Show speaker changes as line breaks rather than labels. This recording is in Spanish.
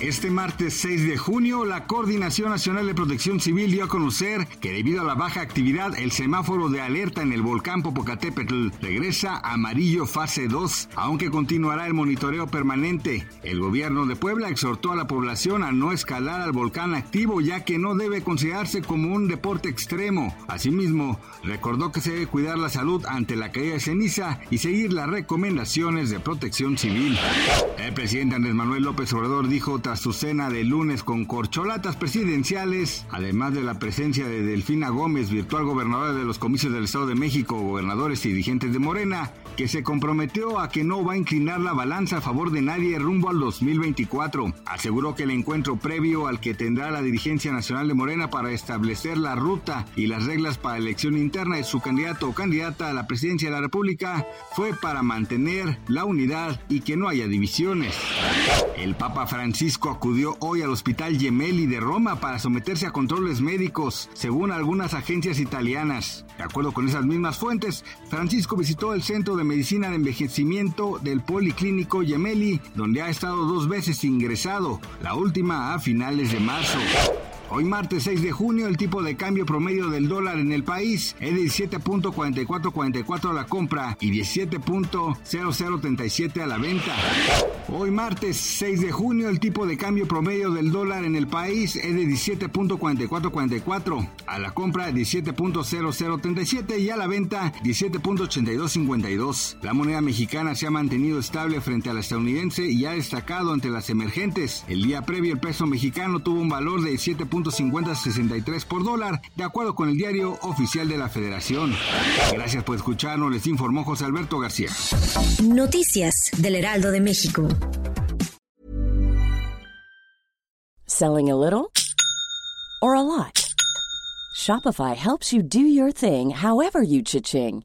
Este martes 6 de junio, la Coordinación Nacional de Protección Civil dio a conocer que debido a la baja actividad, el semáforo de alerta en el volcán Popocatépetl regresa a amarillo fase 2, aunque continuará el monitoreo permanente. El gobierno de Puebla exhortó a la población a no escalar al volcán activo, ya que no debe considerarse como un deporte extremo. Asimismo, recordó que se debe cuidar la salud ante la caída de ceniza y seguir las recomendaciones de protección civil. El presidente Andrés Manuel López Obrador dijo su cena de lunes con corcholatas presidenciales, además de la presencia de Delfina Gómez, virtual gobernadora de los comicios del Estado de México, gobernadores y dirigentes de Morena, que se comprometió a que no va a inclinar la balanza a favor de nadie rumbo al 2024. Aseguró que el encuentro previo al que tendrá la dirigencia nacional de Morena para establecer la ruta y las reglas para elección interna de su candidato o candidata a la presidencia de la República fue para mantener la unidad y que no haya divisiones. El Papa Francisco acudió hoy al Hospital Gemelli de Roma para someterse a controles médicos, según algunas agencias italianas. De acuerdo con esas mismas fuentes, Francisco visitó el Centro de Medicina de Envejecimiento del Policlínico Gemelli, donde ha estado dos veces ingresado, la última a finales de marzo. Hoy martes 6 de junio el tipo de cambio promedio del dólar en el país es de 17.4444 a la compra y 17.0037 a la venta. Hoy martes 6 de junio el tipo de cambio promedio del dólar en el país es de 17.4444 a la compra 17.0037 y a la venta 17.8252. La moneda mexicana se ha mantenido estable frente a la estadounidense y ha destacado ante las emergentes. El día previo el peso mexicano tuvo un valor de 7. 5063 por dólar, de acuerdo con el diario oficial de la Federación. Gracias por escucharnos, les informó José Alberto García.
Noticias del Heraldo de México.
Selling a little or a lot. Shopify helps you do your thing however you cha-ching.